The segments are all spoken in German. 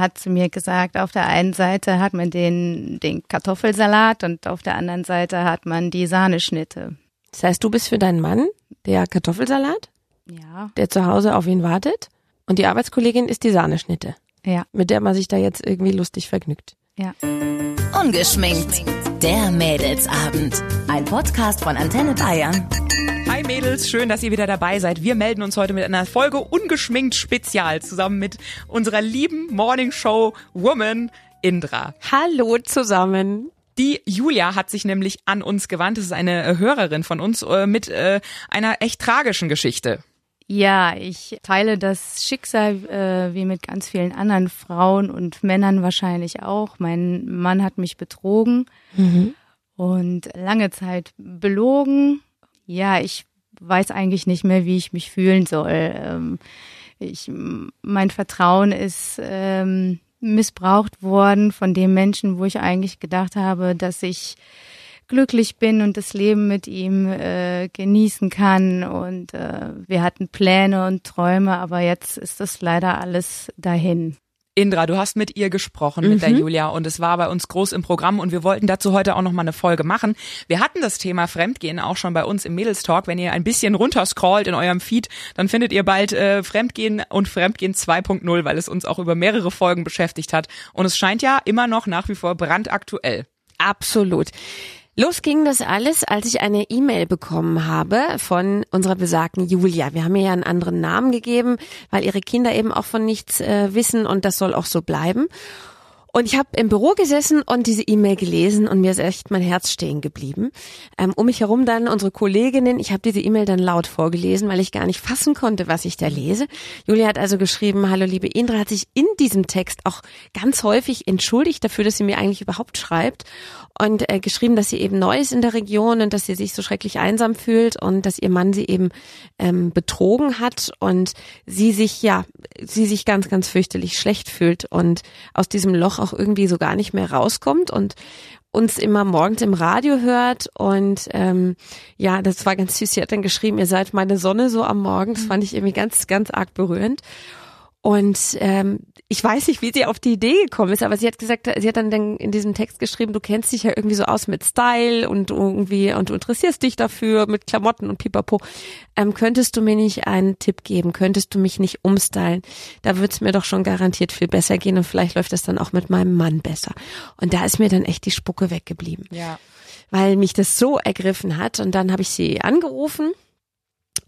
hat zu mir gesagt, auf der einen Seite hat man den, den Kartoffelsalat und auf der anderen Seite hat man die Sahneschnitte. Das heißt, du bist für deinen Mann der Kartoffelsalat, Ja, der zu Hause auf ihn wartet. Und die Arbeitskollegin ist die Sahneschnitte, ja, mit der man sich da jetzt irgendwie lustig vergnügt. ja. Ungeschminkt. Der Mädelsabend. Ein Podcast von Antenne Bayern. Hi Mädels, schön, dass ihr wieder dabei seid. Wir melden uns heute mit einer Folge ungeschminkt Spezial zusammen mit unserer lieben Morning Show Woman Indra. Hallo zusammen. Die Julia hat sich nämlich an uns gewandt. Das ist eine äh, Hörerin von uns äh, mit äh, einer echt tragischen Geschichte. Ja, ich teile das Schicksal äh, wie mit ganz vielen anderen Frauen und Männern wahrscheinlich auch. Mein Mann hat mich betrogen und lange Zeit belogen. Ja, ich weiß eigentlich nicht mehr, wie ich mich fühlen soll. Ähm, ich, mein Vertrauen ist ähm, missbraucht worden von dem Menschen, wo ich eigentlich gedacht habe, dass ich glücklich bin und das Leben mit ihm äh, genießen kann. Und äh, wir hatten Pläne und Träume, aber jetzt ist das leider alles dahin. Indra, du hast mit ihr gesprochen, mit der Julia, und es war bei uns groß im Programm und wir wollten dazu heute auch noch mal eine Folge machen. Wir hatten das Thema Fremdgehen auch schon bei uns im Mädelstalk. Wenn ihr ein bisschen runterscrollt in eurem Feed, dann findet ihr bald äh, Fremdgehen und Fremdgehen 2.0, weil es uns auch über mehrere Folgen beschäftigt hat. Und es scheint ja immer noch nach wie vor brandaktuell. Absolut. Los ging das alles, als ich eine E-Mail bekommen habe von unserer besagten Julia. Wir haben ihr ja einen anderen Namen gegeben, weil ihre Kinder eben auch von nichts äh, wissen und das soll auch so bleiben. Und ich habe im Büro gesessen und diese E-Mail gelesen und mir ist echt mein Herz stehen geblieben. Ähm, um mich herum dann unsere Kolleginnen. Ich habe diese E-Mail dann laut vorgelesen, weil ich gar nicht fassen konnte, was ich da lese. Julia hat also geschrieben, hallo liebe Indra, hat sich in diesem Text auch ganz häufig entschuldigt dafür, dass sie mir eigentlich überhaupt schreibt und äh, geschrieben, dass sie eben neu ist in der Region und dass sie sich so schrecklich einsam fühlt und dass ihr Mann sie eben ähm, betrogen hat und sie sich ja, sie sich ganz, ganz fürchterlich schlecht fühlt und aus diesem Loch auch irgendwie so gar nicht mehr rauskommt und uns immer morgens im Radio hört und ähm, ja, das war ganz süß. Sie hat dann geschrieben, ihr seid meine Sonne so am Morgen. Das fand ich irgendwie ganz, ganz arg berührend. Und ähm, ich weiß nicht, wie sie auf die Idee gekommen ist, aber sie hat gesagt, sie hat dann in diesem Text geschrieben, du kennst dich ja irgendwie so aus mit Style und irgendwie und du interessierst dich dafür mit Klamotten und Pipapo. Ähm, könntest du mir nicht einen Tipp geben? Könntest du mich nicht umstylen? Da wird's mir doch schon garantiert viel besser gehen und vielleicht läuft das dann auch mit meinem Mann besser. Und da ist mir dann echt die Spucke weggeblieben, Ja. weil mich das so ergriffen hat. Und dann habe ich sie angerufen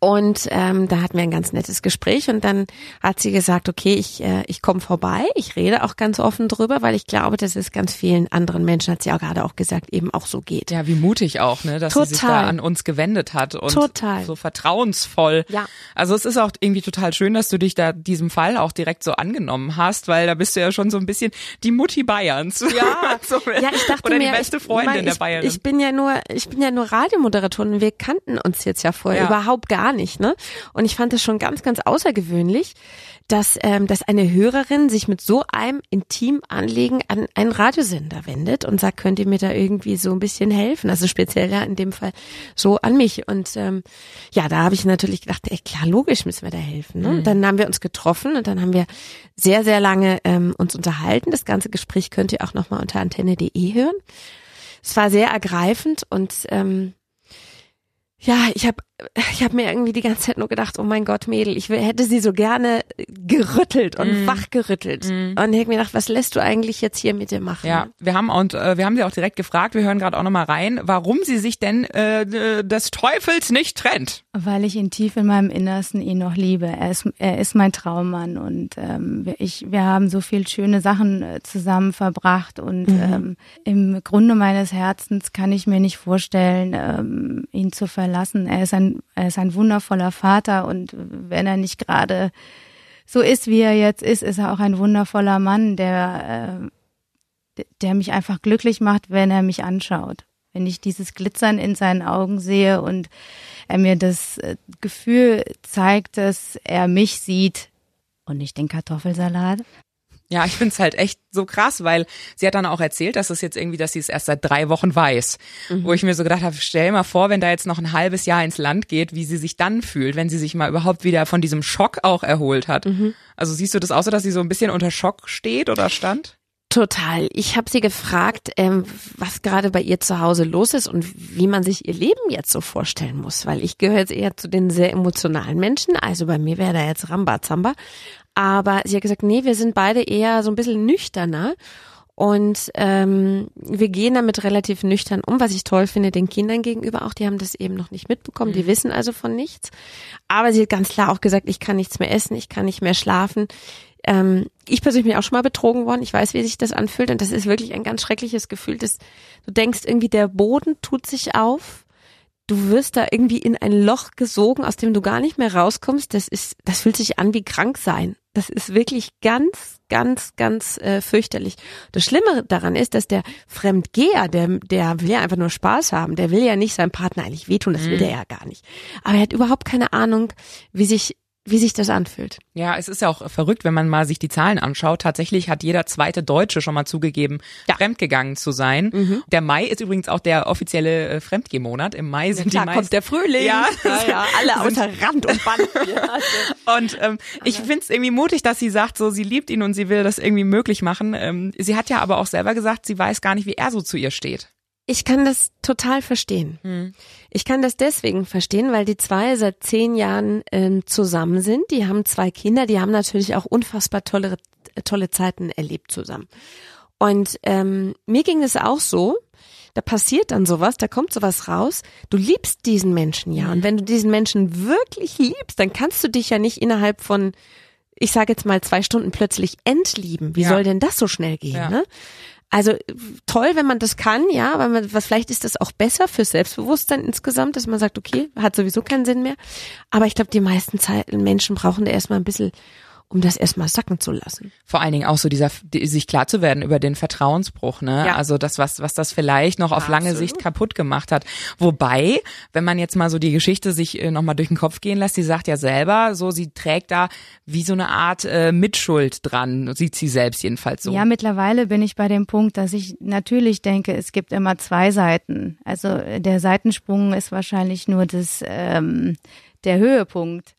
und ähm, da hatten wir ein ganz nettes Gespräch und dann hat sie gesagt, okay, ich, äh, ich komme vorbei, ich rede auch ganz offen drüber, weil ich glaube, dass es ganz vielen anderen Menschen, hat sie auch gerade auch gesagt, eben auch so geht. Ja, wie mutig auch, ne, dass sie sich da Total. an uns gewendet hat und Total. so vertrauensvoll. Ja. Also es ist auch irgendwie total schön, dass du dich da diesem Fall auch direkt so angenommen hast, weil da bist du ja schon so ein bisschen die Mutti Bayerns. Ja, so, ja, ich dachte oder mir, die beste ich, Freundin mein, der ich, Bayerin. Ich bin ja nur, ich bin ja nur Radiomoderatorin und wir kannten uns jetzt ja vorher Ja. überhaupt gar nicht, ne? Und ich fand es schon ganz, ganz außergewöhnlich, dass, ähm, dass eine Hörerin sich mit so einem intimen Anliegen an einen Radiosender wendet und sagt, könnt ihr mir da irgendwie so ein bisschen helfen? Also speziell ja in dem Fall so an mich. Und ähm, ja, da habe ich natürlich gedacht, ey, klar, logisch müssen wir da helfen. Ne? Und Dann haben wir uns getroffen und dann haben wir sehr, sehr lange ähm, uns unterhalten. Das ganze Gespräch könnt ihr auch nochmal unter antenne.de hören. Es war sehr ergreifend und ähm, ja, ich habe ich hab mir irgendwie die ganze Zeit nur gedacht, oh mein Gott, Mädel, ich hätte sie so gerne gerüttelt und wachgerüttelt. Und ich hab mir gedacht, was lässt du eigentlich jetzt hier mit dir machen? ja, wir haben und äh, wir haben sie auch direkt gefragt. Wir hören gerade auch noch mal rein, warum sie sich denn äh, des Teufels nicht trennt. Weil ich ihn tief in meinem Innersten ihn noch liebe. Er ist, er ist mein Traummann und ähm, wir- ich, wir haben so viel schöne Sachen äh, zusammen verbracht und ähm, im Grunde meines Herzens kann ich mir nicht vorstellen, ähm, ihn zu verlassen. Er ist ein, er ist ein wundervoller Vater und wenn er nicht gerade so ist, wie er jetzt ist, ist er auch ein wundervoller Mann, der, äh, der mich einfach glücklich macht, wenn er mich anschaut. Wenn ich dieses Glitzern in seinen Augen sehe und er mir das äh, Gefühl zeigt, dass er mich sieht und nicht den Kartoffelsalat. Ja, ich find's halt echt so krass, weil sie hat dann auch erzählt, dass es jetzt irgendwie, dass sie es erst seit drei Wochen weiß. Mhm. Wo ich mir so gedacht habe, stell mal vor, wenn da jetzt noch ein halbes Jahr ins Land geht, wie sie sich dann fühlt, wenn sie sich mal überhaupt wieder von diesem Schock auch erholt hat. Mhm. Also siehst du das auch so, dass sie so ein bisschen unter Schock steht oder stand? Total. Ich habe sie gefragt, ähm, was gerade bei ihr zu Hause los ist und wie man sich ihr Leben jetzt so vorstellen muss, weil ich gehöre jetzt eher zu den sehr emotionalen Menschen. Also bei mir wäre da jetzt Rambazamba. Aber sie hat gesagt, nee, wir sind beide eher so ein bisschen nüchterner. Und ähm, wir gehen damit relativ nüchtern um, was ich toll finde, den Kindern gegenüber auch. Die haben das eben noch nicht mitbekommen, die mhm. wissen also von nichts. Aber sie hat ganz klar auch gesagt, ich kann nichts mehr essen, ich kann nicht mehr schlafen. Ähm, ich persönlich bin auch schon mal betrogen worden. Ich weiß, wie sich das anfühlt. Und das ist wirklich ein ganz schreckliches Gefühl, dass du denkst, irgendwie der Boden tut sich auf. Du wirst da irgendwie in ein Loch gesogen, aus dem du gar nicht mehr rauskommst. Das ist, das fühlt sich an wie krank sein. Das ist wirklich ganz, ganz, ganz äh, fürchterlich. Das Schlimme daran ist, dass der Fremdgeher, der, der will ja einfach nur Spaß haben. Der will ja nicht seinem Partner eigentlich wehtun, das will mhm. der ja gar nicht. Aber er hat überhaupt keine Ahnung, wie sich wie sich das anfühlt. Ja, es ist ja auch verrückt, wenn man mal sich die Zahlen anschaut. Tatsächlich hat jeder zweite Deutsche schon mal zugegeben, ja. fremdgegangen zu sein. Mhm. Der Mai ist übrigens auch der offizielle äh, Fremdgehmonat. Im Mai sind ja, klar, die meisten, kommt der Frühling. Ja, ja, ja alle außer Rand und Band. und ähm, ich finde es irgendwie mutig, dass sie sagt, so sie liebt ihn und sie will das irgendwie möglich machen. Ähm, sie hat ja aber auch selber gesagt, sie weiß gar nicht, wie er so zu ihr steht. Ich kann das total verstehen. Hm. Ich kann das deswegen verstehen, weil die zwei seit zehn Jahren ähm, zusammen sind. Die haben zwei Kinder, die haben natürlich auch unfassbar tolle, tolle Zeiten erlebt zusammen. Und ähm, mir ging es auch so, da passiert dann sowas, da kommt sowas raus. Du liebst diesen Menschen ja. Und wenn du diesen Menschen wirklich liebst, dann kannst du dich ja nicht innerhalb von, ich sage jetzt mal zwei Stunden plötzlich entlieben. Wie ja. soll denn das so schnell gehen? Ja. Ne? Also toll, wenn man das kann, ja, weil man, was vielleicht ist das auch besser für Selbstbewusstsein insgesamt, dass man sagt, okay, hat sowieso keinen Sinn mehr. Aber ich glaube, die meisten Zeit, Menschen brauchen da erstmal ein bisschen um das erstmal sacken zu lassen. Vor allen Dingen auch so dieser, sich klar zu werden über den Vertrauensbruch, ne? Ja. Also das, was, was das vielleicht noch auf lange Sicht kaputt gemacht hat. Wobei, wenn man jetzt mal so die Geschichte sich äh, nochmal durch den Kopf gehen lässt, die sagt ja selber, so sie trägt da wie so eine Art äh, Mitschuld dran, sieht sie selbst jedenfalls so. Ja, mittlerweile bin ich bei dem Punkt, dass ich natürlich denke, es gibt immer zwei Seiten. Also äh, der Seitensprung ist wahrscheinlich nur das, ähm, der Höhepunkt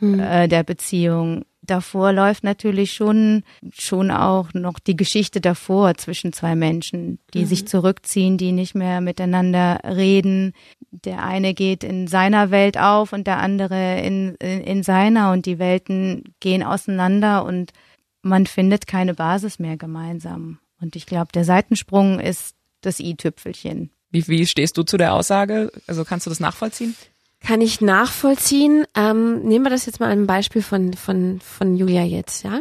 hm. äh, der Beziehung davor läuft natürlich schon, schon auch noch die Geschichte davor zwischen zwei Menschen, die mhm. sich zurückziehen, die nicht mehr miteinander reden. Der eine geht in seiner Welt auf und der andere in, in, in seiner und die Welten gehen auseinander und man findet keine Basis mehr gemeinsam. Und ich glaube, der Seitensprung ist das i-Tüpfelchen. Wie, wie stehst du zu der Aussage? Also kannst du das nachvollziehen? Kann ich nachvollziehen. Ähm, nehmen wir das jetzt mal ein Beispiel von, von, von Julia jetzt, ja.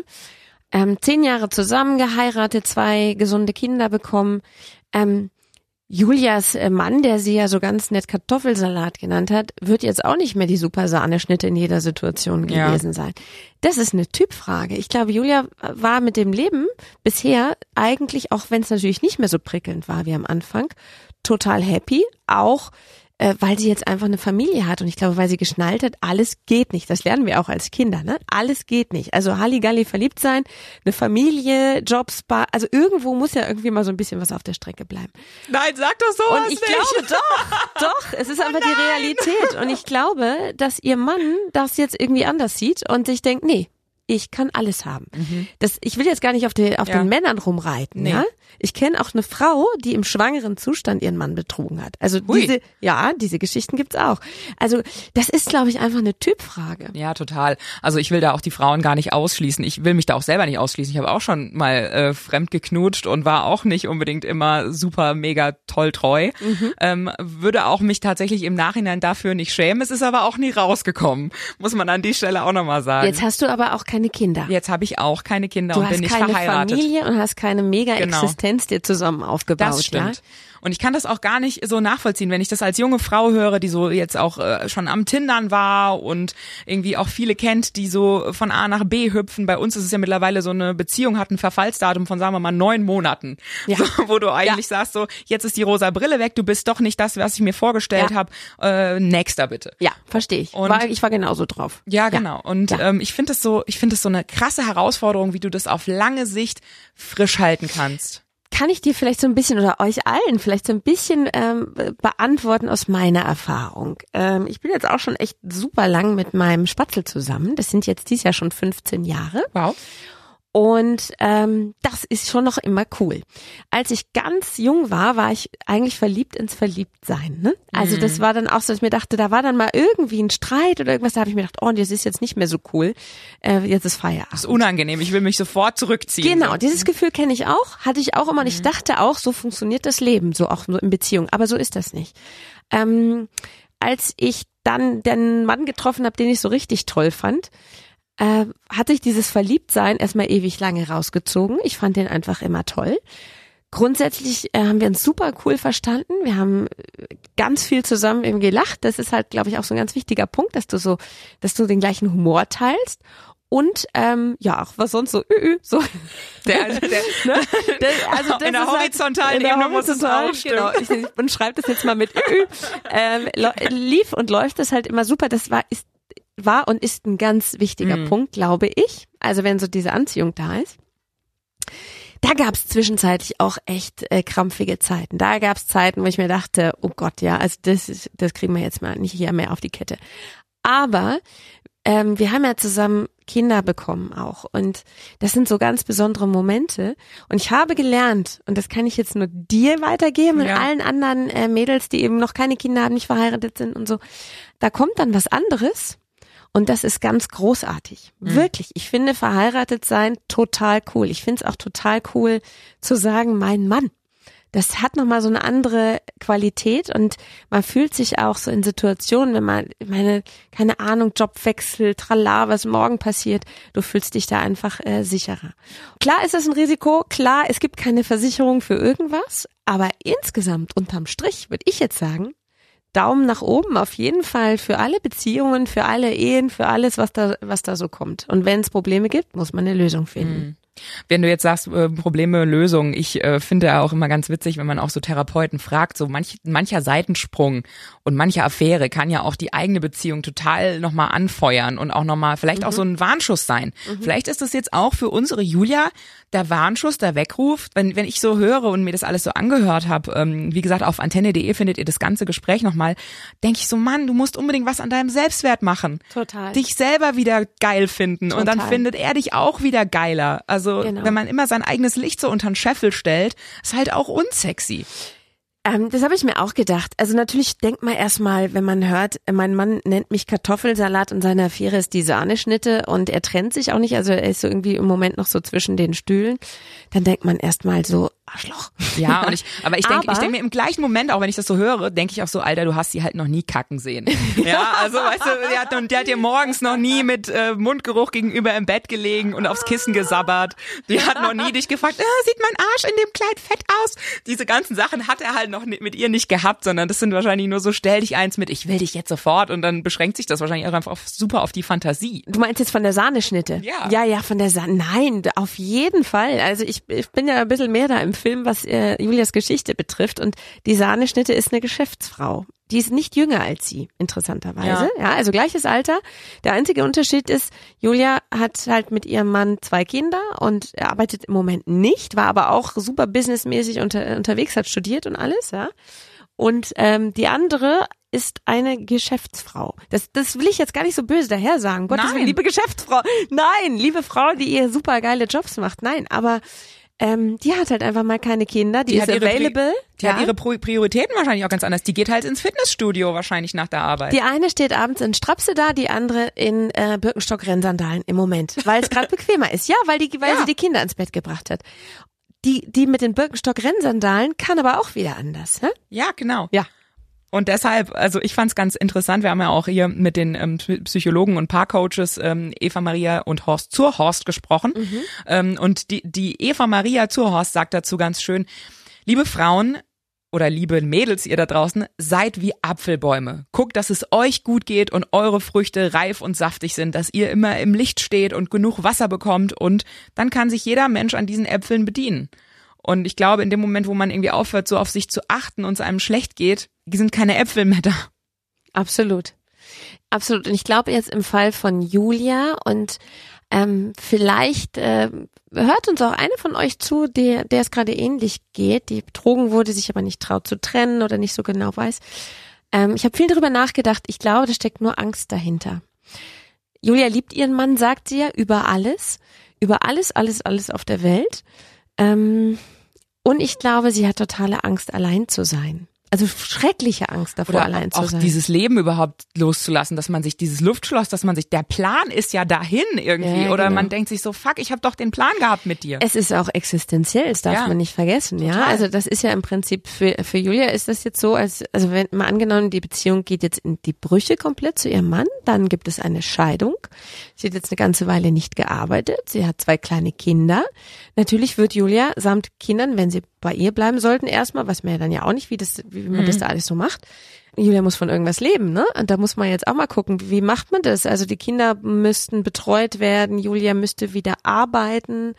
Ähm, zehn Jahre zusammen geheiratet, zwei gesunde Kinder bekommen. Ähm, Julias äh, Mann, der sie ja so ganz nett Kartoffelsalat genannt hat, wird jetzt auch nicht mehr die super Sahneschnitte in jeder Situation gewesen ja. sein. Das ist eine Typfrage. Ich glaube, Julia war mit dem Leben bisher eigentlich, auch wenn es natürlich nicht mehr so prickelnd war wie am Anfang, total happy. Auch äh, weil sie jetzt einfach eine Familie hat und ich glaube, weil sie geschnallt hat, alles geht nicht. Das lernen wir auch als Kinder, ne? Alles geht nicht. Also Halligalli verliebt sein, eine Familie, Jobs, also irgendwo muss ja irgendwie mal so ein bisschen was auf der Strecke bleiben. Nein, sag doch so. Und ich nicht. glaube doch, doch, es ist oh einfach nein. die Realität und ich glaube, dass ihr Mann das jetzt irgendwie anders sieht und sich denkt, nee, ich kann alles haben. Mhm. Das, ich will jetzt gar nicht auf, die, auf ja. den Männern rumreiten. Nee. Ja? Ich kenne auch eine Frau, die im schwangeren Zustand ihren Mann betrogen hat. Also Hui. diese, ja, diese Geschichten gibt's auch. Also das ist, glaube ich, einfach eine Typfrage. Ja, total. Also ich will da auch die Frauen gar nicht ausschließen. Ich will mich da auch selber nicht ausschließen. Ich habe auch schon mal äh, fremd geknutscht und war auch nicht unbedingt immer super mega toll treu. Mhm. Ähm, würde auch mich tatsächlich im Nachhinein dafür nicht schämen. Es ist aber auch nie rausgekommen, muss man an die Stelle auch nochmal sagen. Jetzt hast du aber auch keine keine Kinder. Jetzt habe ich auch keine Kinder du und bin nicht verheiratet. Du hast keine Familie und hast keine Mega-Existenz genau. dir zusammen aufgebaut. Das stimmt. Ja? Und ich kann das auch gar nicht so nachvollziehen, wenn ich das als junge Frau höre, die so jetzt auch äh, schon am Tindern war und irgendwie auch viele kennt, die so von A nach B hüpfen. Bei uns ist es ja mittlerweile so eine Beziehung hat ein Verfallsdatum von sagen wir mal neun Monaten, ja. so, wo du eigentlich ja. sagst so, jetzt ist die rosa Brille weg, du bist doch nicht das, was ich mir vorgestellt ja. habe. Äh, nächster bitte. Ja, verstehe ich. Und war, ich war genauso drauf. Ja, genau. Und ähm, ich finde es so, ich finde das so eine krasse Herausforderung, wie du das auf lange Sicht frisch halten kannst kann ich dir vielleicht so ein bisschen oder euch allen vielleicht so ein bisschen ähm, beantworten aus meiner Erfahrung. Ähm, ich bin jetzt auch schon echt super lang mit meinem Spatzel zusammen. Das sind jetzt dieses Jahr schon 15 Jahre. Wow. Und ähm, das ist schon noch immer cool. Als ich ganz jung war, war ich eigentlich verliebt ins Verliebtsein. Ne? Also mhm. das war dann auch so, dass ich mir dachte, da war dann mal irgendwie ein Streit oder irgendwas, da habe ich mir gedacht, oh, das ist jetzt nicht mehr so cool. Äh, jetzt ist Feierabend. Das ist unangenehm, ich will mich sofort zurückziehen. Genau, dieses Gefühl kenne ich auch, hatte ich auch immer und ich mhm. dachte auch, so funktioniert das Leben, so auch in Beziehung. Aber so ist das nicht. Ähm, als ich dann den Mann getroffen habe, den ich so richtig toll fand, äh, hat sich dieses Verliebtsein erstmal ewig lange rausgezogen. Ich fand den einfach immer toll. Grundsätzlich äh, haben wir uns super cool verstanden. Wir haben äh, ganz viel zusammen eben gelacht. Das ist halt, glaube ich, auch so ein ganz wichtiger Punkt, dass du so, dass du den gleichen Humor teilst. Und ähm, ja, auch was sonst so, ü, ü, so. Der, also der, ne? der, also das in der halt horizontalen halt, Ebene muss es auch. Genau, ich, ich schreibe das jetzt mal mit ü, ü. Ähm, lief und läuft das halt immer super. Das war ist war und ist ein ganz wichtiger mhm. Punkt, glaube ich. Also wenn so diese Anziehung da ist. Da gab es zwischenzeitlich auch echt äh, krampfige Zeiten. Da gab es Zeiten, wo ich mir dachte, oh Gott, ja, also das, ist, das kriegen wir jetzt mal nicht hier mehr auf die Kette. Aber ähm, wir haben ja zusammen Kinder bekommen auch. Und das sind so ganz besondere Momente. Und ich habe gelernt, und das kann ich jetzt nur dir weitergeben und allen anderen äh, Mädels, die eben noch keine Kinder haben, nicht verheiratet sind und so, da kommt dann was anderes und das ist ganz großartig. Mhm. Wirklich. Ich finde verheiratet sein total cool. Ich finde es auch total cool zu sagen, mein Mann. Das hat nochmal so eine andere Qualität und man fühlt sich auch so in Situationen, wenn man, meine, keine Ahnung, Jobwechsel, tralla, was morgen passiert, du fühlst dich da einfach äh, sicherer. Klar ist das ein Risiko, klar, es gibt keine Versicherung für irgendwas, aber insgesamt unterm Strich würde ich jetzt sagen, Daumen nach oben auf jeden Fall für alle Beziehungen, für alle Ehen, für alles, was da, was da so kommt. Und wenn es Probleme gibt, muss man eine Lösung finden. Wenn du jetzt sagst, äh, Probleme, Lösungen, ich äh, finde auch immer ganz witzig, wenn man auch so Therapeuten fragt, so manch, mancher Seitensprung und manche Affäre kann ja auch die eigene Beziehung total nochmal anfeuern und auch nochmal vielleicht mhm. auch so ein Warnschuss sein. Mhm. Vielleicht ist das jetzt auch für unsere Julia der Warnschuss, der Weckruf. Wenn, wenn ich so höre und mir das alles so angehört habe, ähm, wie gesagt, auf antenne.de findet ihr das ganze Gespräch nochmal, denke ich so, Mann, du musst unbedingt was an deinem Selbstwert machen. Total. Dich selber wieder geil finden Total. und dann findet er dich auch wieder geiler. Also also genau. wenn man immer sein eigenes Licht so unter den Scheffel stellt, ist halt auch unsexy. Ähm, das habe ich mir auch gedacht. Also natürlich denkt man erstmal, wenn man hört, mein Mann nennt mich Kartoffelsalat und seine Affäre ist die Sahneschnitte und er trennt sich auch nicht, also er ist so irgendwie im Moment noch so zwischen den Stühlen, dann denkt man erstmal so, Arschloch. Ja, und ich, aber ich denke, ich denke mir im gleichen Moment, auch wenn ich das so höre, denke ich auch so, Alter, du hast sie halt noch nie kacken sehen. Ja, also weißt du, der hat, der hat dir morgens noch nie mit äh, Mundgeruch gegenüber im Bett gelegen und aufs Kissen gesabbert. Die hat noch nie dich gefragt, äh, sieht mein Arsch in dem Kleid fett aus? Diese ganzen Sachen hat er halt noch mit ihr nicht gehabt, sondern das sind wahrscheinlich nur so, stell dich eins mit, ich will dich jetzt sofort und dann beschränkt sich das wahrscheinlich auch einfach auf, super auf die Fantasie. Du meinst jetzt von der Sahneschnitte? Ja. Ja, ja, von der Sahne. Nein, auf jeden Fall. Also ich, ich bin ja ein bisschen mehr da im Film, was äh, Julias Geschichte betrifft. Und die Sahneschnitte ist eine Geschäftsfrau. Die ist nicht jünger als sie, interessanterweise. Ja. ja, also gleiches Alter. Der einzige Unterschied ist, Julia hat halt mit ihrem Mann zwei Kinder und arbeitet im Moment nicht, war aber auch super businessmäßig unter, unterwegs, hat studiert und alles, ja. Und ähm, die andere ist eine Geschäftsfrau. Das, das will ich jetzt gar nicht so böse daher sagen. Gottes Willen, liebe Geschäftsfrau. Nein, liebe Frau, die ihr super geile Jobs macht. Nein, aber ähm, die hat halt einfach mal keine Kinder, die, die ist available. die ja. hat ihre Prioritäten wahrscheinlich auch ganz anders. Die geht halt ins Fitnessstudio wahrscheinlich nach der Arbeit. Die eine steht abends in Strapse da, die andere in äh, Birkenstock-Rennsandalen im Moment, weil es gerade bequemer ist. Ja, weil die, weil ja. sie die Kinder ins Bett gebracht hat. Die, die mit den Birkenstock-Rennsandalen kann aber auch wieder anders. Hä? Ja, genau. Ja. Und deshalb, also ich fand es ganz interessant, wir haben ja auch hier mit den ähm, Psychologen und Paarcoaches ähm, Eva Maria und Horst Zurhorst gesprochen. Mhm. Ähm, und die, die Eva Maria Zurhorst sagt dazu ganz schön, liebe Frauen, oder liebe Mädels ihr da draußen, seid wie Apfelbäume. Guckt, dass es euch gut geht und eure Früchte reif und saftig sind, dass ihr immer im Licht steht und genug Wasser bekommt und dann kann sich jeder Mensch an diesen Äpfeln bedienen. Und ich glaube, in dem Moment, wo man irgendwie aufhört, so auf sich zu achten und es einem schlecht geht, sind keine Äpfel mehr da. Absolut. Absolut. Und ich glaube jetzt im Fall von Julia und Ähm, vielleicht äh, hört uns auch eine von euch zu, der, der es gerade ähnlich geht, die betrogen wurde, sich aber nicht traut zu trennen oder nicht so genau weiß. Ähm, ich habe viel darüber nachgedacht. Ich glaube, da steckt nur Angst dahinter. Julia liebt ihren Mann, sagt sie ja, über alles. Über alles, alles, alles auf der Welt. Ähm, und ich glaube, sie hat totale Angst, allein zu sein also schreckliche Angst davor, Oder allein zu auch sein. dieses Leben überhaupt loszulassen, dass man sich dieses Luftschloss, dass man sich, der Plan ist ja dahin irgendwie. Ja, Oder genau. man denkt sich so, fuck, ich habe doch den Plan gehabt mit dir. Es ist auch existenziell, das darf Ja, man nicht vergessen, ja. total. Also das ist ja im Prinzip für, für Julia ist das jetzt so, als, also wenn mal angenommen, die Beziehung geht jetzt in die Brüche komplett zu ihrem Mann, dann gibt es eine Scheidung. Sie hat jetzt eine ganze Weile nicht gearbeitet. Sie hat zwei kleine Kinder. Natürlich wird Julia samt Kindern, wenn sie bei ihr bleiben sollten, erstmal, weiß man ja dann ja auch nicht, wie das, wie man das da alles so macht. Julia muss von irgendwas leben, ne? Und da muss man jetzt auch mal gucken, wie macht man das? Also die Kinder müssten betreut werden, Julia müsste wieder arbeiten,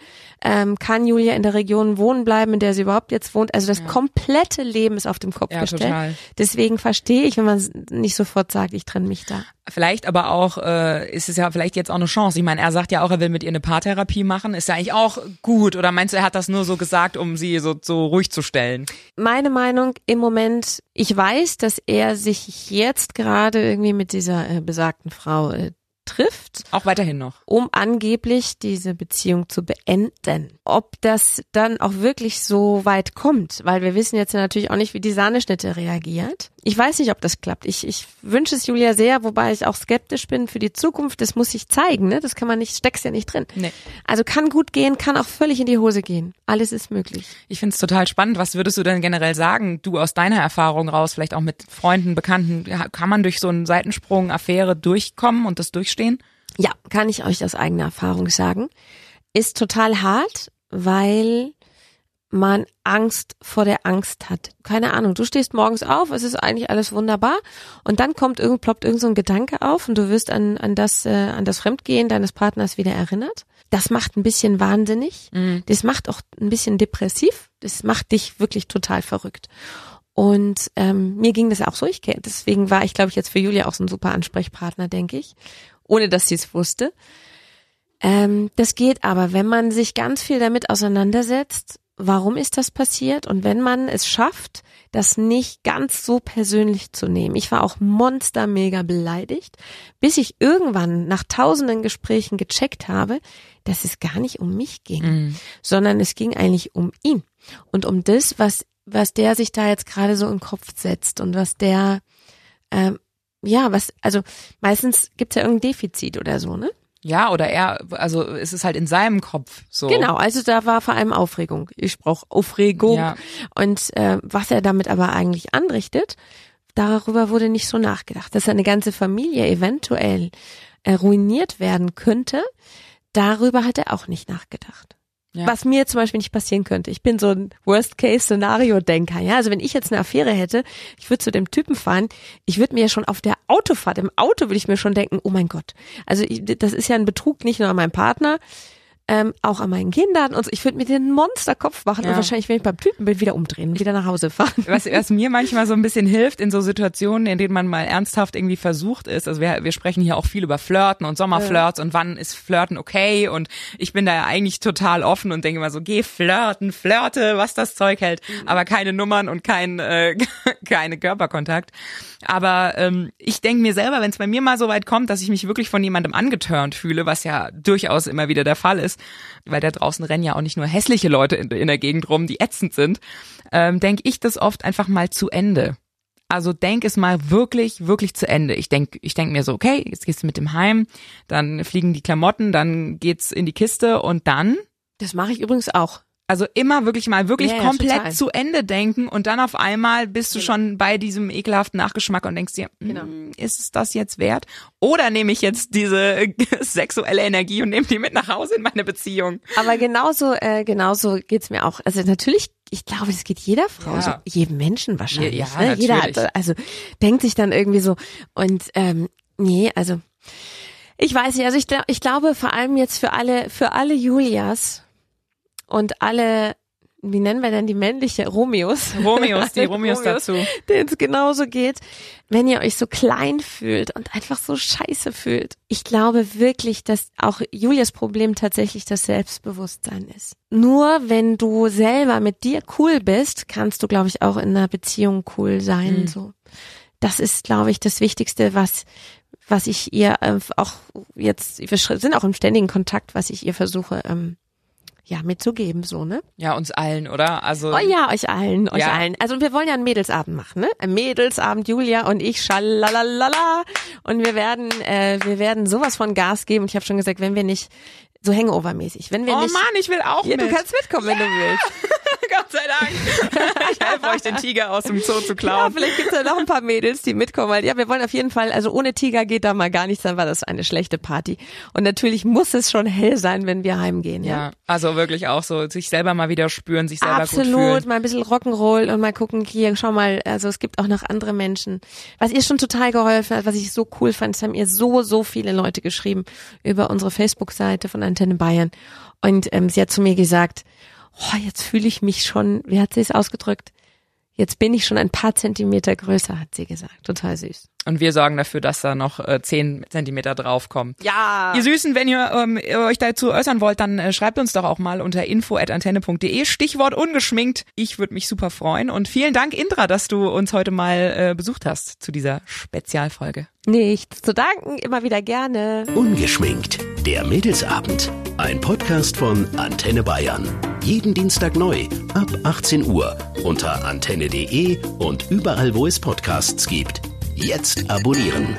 ähm, kann Julia in der Region wohnen bleiben, in der sie überhaupt jetzt wohnt? Also das komplette Leben ist auf dem Kopf Ja, gestellt. total. Deswegen verstehe ich, wenn man nicht sofort sagt, ich trenne mich da. Vielleicht aber auch, äh, ist es ja vielleicht jetzt auch eine Chance. Ich meine, er sagt ja auch, er will mit ihr eine Paartherapie machen. Ist ja eigentlich auch gut. Oder meinst du, er hat das nur so gesagt, um sie so, so ruhig zu stellen? Meine Meinung im Moment, ich weiß, dass er sich jetzt gerade irgendwie mit dieser äh, besagten Frau äh, trifft. Auch weiterhin noch. um angeblich diese Beziehung zu beenden. Ob das dann auch wirklich so weit kommt, weil wir wissen jetzt natürlich auch nicht, wie die Sahneschnitte reagiert. Ich weiß nicht, ob das klappt. Ich, ich wünsche es Julia sehr, wobei ich auch skeptisch bin für die Zukunft. Das muss sich zeigen, ne? Das kann man nicht, steckst ja nicht drin. Nee. Also kann gut gehen, kann auch völlig in die Hose gehen. Alles ist möglich. Ich finde es total spannend. Was würdest du denn generell sagen, du aus deiner Erfahrung raus, vielleicht auch mit Freunden, Bekannten, kann man durch so einen Seitensprung, Affäre durchkommen und das durchstehen? Ja, kann ich euch aus eigener Erfahrung sagen. Ist total hart, weil man Angst vor der Angst hat. Keine Ahnung, du stehst morgens auf, es ist eigentlich alles wunderbar und dann kommt irgend, ploppt irgend so ein Gedanke auf und du wirst an, an das, äh, an das Fremdgehen deines Partners wieder erinnert. Das macht ein bisschen wahnsinnig. Das macht auch ein bisschen depressiv. Das macht dich wirklich total verrückt. Und ähm, mir ging das auch so. Ich deswegen war ich, glaube ich, jetzt für Julia auch so ein super Ansprechpartner, denke ich, ohne dass sie es wusste. Ähm, das geht aber, wenn man sich ganz viel damit auseinandersetzt, warum ist das passiert und wenn man es schafft, das nicht ganz so persönlich zu nehmen. Ich war auch monster mega beleidigt, bis ich irgendwann nach tausenden Gesprächen gecheckt habe, dass es gar nicht um mich ging, sondern es ging eigentlich um ihn und um das, was was der sich da jetzt gerade so in den Kopf setzt und was der ähm, ja, was, also meistens gibt's ja irgendein Defizit oder so, ne? Ja, oder er, also es ist halt in seinem Kopf so. Genau, also da war vor allem Aufregung. Ich brauche Aufregung. Ja. Und äh, was er damit aber eigentlich anrichtet, darüber wurde nicht so nachgedacht. Dass eine ganze Familie eventuell äh, ruiniert werden könnte, darüber hat er auch nicht nachgedacht. Ja. Was mir zum Beispiel nicht passieren könnte. Ich bin so ein Worst-Case-Szenario-Denker. Ja, also wenn ich jetzt eine Affäre hätte, ich würde zu dem Typen fahren, ich würde mir ja schon auf der Autofahrt, im Auto würde ich mir schon denken, oh mein Gott. Also ich, das ist ja ein Betrug nicht nur an meinem Partner, ähm, auch an meinen Kindern und so. Ich würde mir den Monsterkopf machen Ja. und wahrscheinlich, wenn ich beim Typen bin, wieder umdrehen und wieder nach Hause fahren. Was, was mir manchmal so ein bisschen hilft in so Situationen, in denen man mal ernsthaft irgendwie versucht ist, also wir, wir sprechen hier auch viel über Flirten und Sommerflirts und wann ist Flirten okay und ich bin da ja eigentlich total offen und denke immer so, geh flirten, flirte, was das Zeug hält, aber keine Nummern und kein, äh, keine Körperkontakt. Aber ähm, ich denke mir selber, wenn es bei mir mal so weit kommt, dass ich mich wirklich von jemandem angetörnt fühle, was ja durchaus immer wieder der Fall ist, weil da draußen rennen ja auch nicht nur hässliche Leute in, in der Gegend rum, die ätzend sind, ähm, denke ich das oft einfach mal zu Ende. Also denk es mal wirklich, wirklich zu Ende. Ich denk, ich denk mir so, okay, jetzt gehst du mit dem heim, dann fliegen die Klamotten, dann geht's in die Kiste und dann Das mache ich übrigens auch. Also immer wirklich mal wirklich Ja, ja, komplett total. zu Ende denken und dann auf einmal bist du schon bei diesem ekelhaften Nachgeschmack und denkst dir, Genau. "Mm, ist es das jetzt wert? Oder nehme ich jetzt diese sexuelle Energie und nehme die mit nach Hause in meine Beziehung? Aber genauso, äh, genauso geht's mir auch. Also natürlich, ich glaube, das geht jeder Frau, Ja. so jedem Menschen wahrscheinlich. Ja, ne? Jeder hat, also denkt sich dann irgendwie so und ähm, nee, also ich weiß nicht, also ich, glaub- ich glaube vor allem jetzt für alle, für alle Julias und alle wie nennen wir denn die männliche Romeos? Romeos, die Romeos, Romeos dazu. Denen es genauso geht. Wenn ihr euch so klein fühlt und einfach so scheiße fühlt. Ich glaube wirklich, dass auch Julias Problem tatsächlich das Selbstbewusstsein ist. Nur wenn du selber mit dir cool bist, kannst du, glaube ich, auch in einer Beziehung cool sein, mhm. so. Das ist, glaube ich, das Wichtigste, was, was ich ihr äh, auch jetzt, wir sind auch im ständigen Kontakt, was ich ihr versuche, ähm, ja, mitzugeben, so, ne? Ja, uns allen, oder? Also. Oh ja, euch allen, euch ja. allen. Also wir wollen ja einen Mädelsabend machen, ne? Ein Mädelsabend, Julia und ich, schalalala. Und wir werden, äh, wir werden sowas von Gas geben. Und ich habe schon gesagt, wenn wir nicht so Hangover-mäßig. Wenn wir oh nicht, Mann, ich will auch ja, mit. Du kannst mitkommen, yeah. wenn du willst. Gott sei Dank. Ich helfe euch, den Tiger aus dem Zoo zu klauen. Ja, vielleicht gibt's ja noch ein paar Mädels, die mitkommen. Weil, ja, wir wollen auf jeden Fall, also ohne Tiger geht da mal gar nichts, dann war das eine schlechte Party. Und natürlich muss es schon hell sein, wenn wir heimgehen. Ja, ja also wirklich auch so, sich selber mal wieder spüren, sich selber Absolut, gut fühlen. mal ein bisschen Rock'n'Roll und mal gucken, hier, schau mal, also es gibt auch noch andere Menschen. Was ihr schon total geholfen hat, was ich so cool fand, es haben ihr so, so viele Leute geschrieben über unsere Facebook-Seite von Antenne Bayern. Und ähm, sie hat zu mir gesagt, oh, jetzt fühle ich mich schon, wie hat sie es ausgedrückt? Jetzt bin ich schon ein paar Zentimeter größer, hat sie gesagt. Total süß. Und wir sorgen dafür, dass da noch äh, zehn Zentimeter draufkommen. Ja. Ihr Süßen, wenn ihr ähm, euch dazu äußern wollt, dann äh, schreibt uns doch auch mal unter info.antenne.de. Stichwort ungeschminkt. Ich würde mich super freuen. Und vielen Dank, Indra, dass du uns heute mal äh, besucht hast zu dieser Spezialfolge. Nichts zu danken, immer wieder gerne. Ungeschminkt. Der Mädelsabend. Ein Podcast von Antenne Bayern. Jeden Dienstag neu ab 18 Uhr unter antenne.de und überall, wo es Podcasts gibt. Jetzt abonnieren.